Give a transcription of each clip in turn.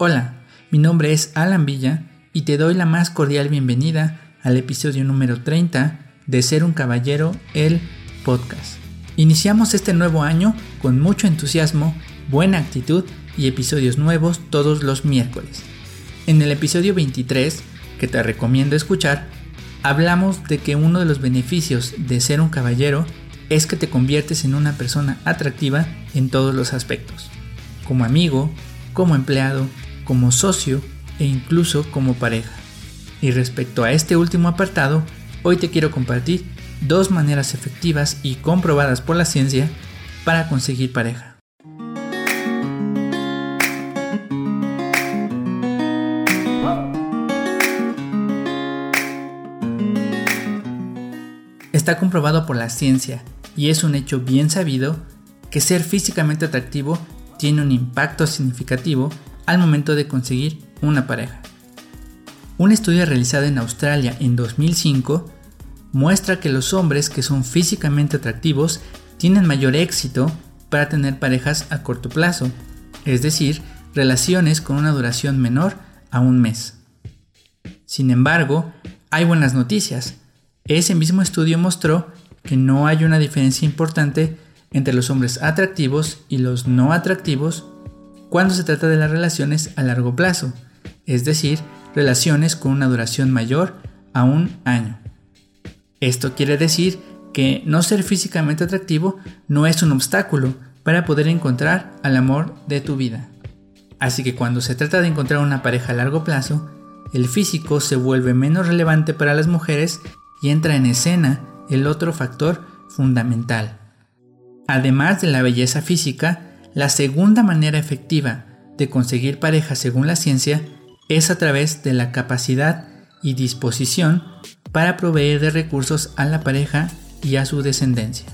Hola, mi nombre es Alan Villa y te doy la más cordial bienvenida al episodio número 30 de Ser un Caballero, el podcast. Iniciamos este nuevo año con mucho entusiasmo, buena actitud y episodios nuevos todos los miércoles. En el episodio 23, que te recomiendo escuchar, hablamos de que uno de los beneficios de ser un caballero es que te conviertes en una persona atractiva en todos los aspectos, como amigo, como empleado, como socio e incluso como pareja. Y respecto a este último apartado, hoy te quiero compartir dos maneras efectivas y comprobadas por la ciencia para conseguir pareja. Está comprobado por la ciencia y es un hecho bien sabido que ser físicamente atractivo tiene un impacto significativo al momento de conseguir una pareja. Un estudio realizado en Australia en 2005 muestra que los hombres que son físicamente atractivos tienen mayor éxito para tener parejas a corto plazo, es decir, relaciones con una duración menor a un mes. Sin embargo, hay buenas noticias. Ese mismo estudio mostró que no hay una diferencia importante entre los hombres atractivos y los no atractivos cuando se trata de las relaciones a largo plazo, es decir, relaciones con una duración mayor a un año. Esto quiere decir que no ser físicamente atractivo no es un obstáculo para poder encontrar al amor de tu vida. Así que cuando se trata de encontrar una pareja a largo plazo, el físico se vuelve menos relevante para las mujeres y entra en escena el otro factor fundamental. Además de la belleza física, la segunda manera efectiva de conseguir pareja según la ciencia es a través de la capacidad y disposición para proveer de recursos a la pareja y a su descendencia.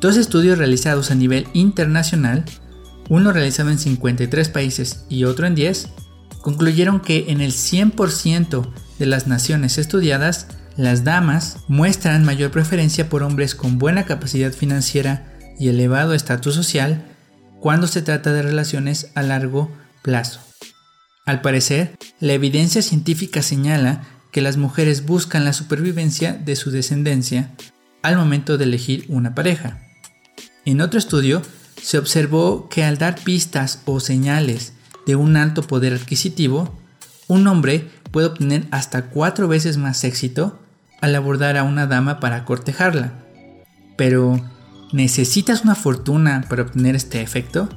Dos estudios realizados a nivel internacional, uno realizado en 53 países y otro en 10, concluyeron que en el 100% de las naciones estudiadas, las damas muestran mayor preferencia por hombres con buena capacidad financiera y elevado estatus social cuando se trata de relaciones a largo plazo. Al parecer, la evidencia científica señala que las mujeres buscan la supervivencia de su descendencia al momento de elegir una pareja. En otro estudio, se observó que al dar pistas o señales de un alto poder adquisitivo, un hombre puede obtener hasta cuatro veces más éxito al abordar a una dama para cortejarla. Pero, ¿Necesitas una fortuna para obtener este efecto?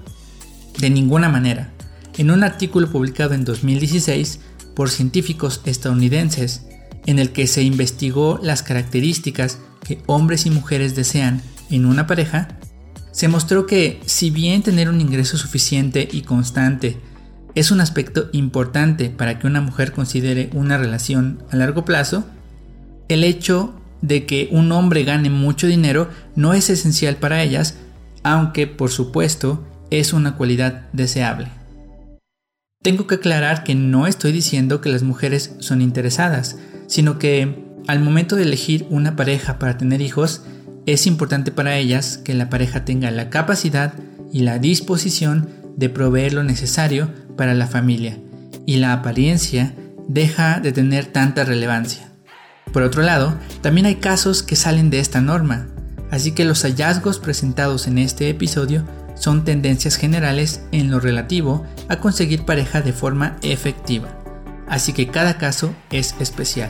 De ninguna manera. En un artículo publicado en 2016 por científicos estadounidenses, en el que se investigó las características que hombres y mujeres desean en una pareja, se mostró que si bien tener un ingreso suficiente y constante es un aspecto importante para que una mujer considere una relación a largo plazo, el hecho de que un hombre gane mucho dinero no es esencial para ellas, aunque por supuesto es una cualidad deseable. Tengo que aclarar que no estoy diciendo que las mujeres son interesadas, sino que al momento de elegir una pareja para tener hijos, es importante para ellas que la pareja tenga la capacidad y la disposición de proveer lo necesario para la familia, y la apariencia deja de tener tanta relevancia. Por otro lado, también hay casos que salen de esta norma, así que los hallazgos presentados en este episodio son tendencias generales en lo relativo a conseguir pareja de forma efectiva, así que cada caso es especial.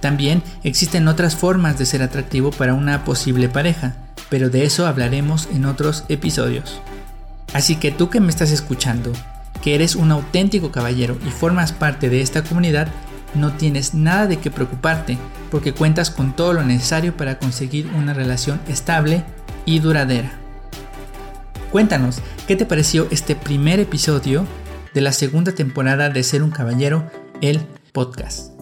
También existen otras formas de ser atractivo para una posible pareja, pero de eso hablaremos en otros episodios. Así que tú que me estás escuchando, que eres un auténtico caballero y formas parte de esta comunidad, no tienes nada de qué preocuparte porque cuentas con todo lo necesario para conseguir una relación estable y duradera. Cuéntanos, ¿qué te pareció este primer episodio de la segunda temporada de Ser un Caballero, el podcast?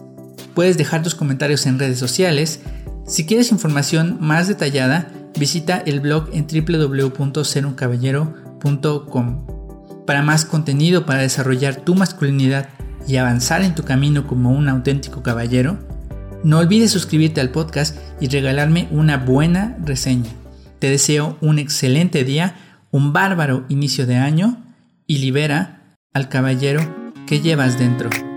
Puedes dejar tus comentarios en redes sociales. Si quieres información más detallada, visita el blog en www.seruncaballero.com. Para más contenido para desarrollar tu masculinidad y avanzar en tu camino como un auténtico caballero, no olvides suscribirte al podcast y regalarme una buena reseña. Te deseo un excelente día, un bárbaro inicio de año y libera al caballero que llevas dentro.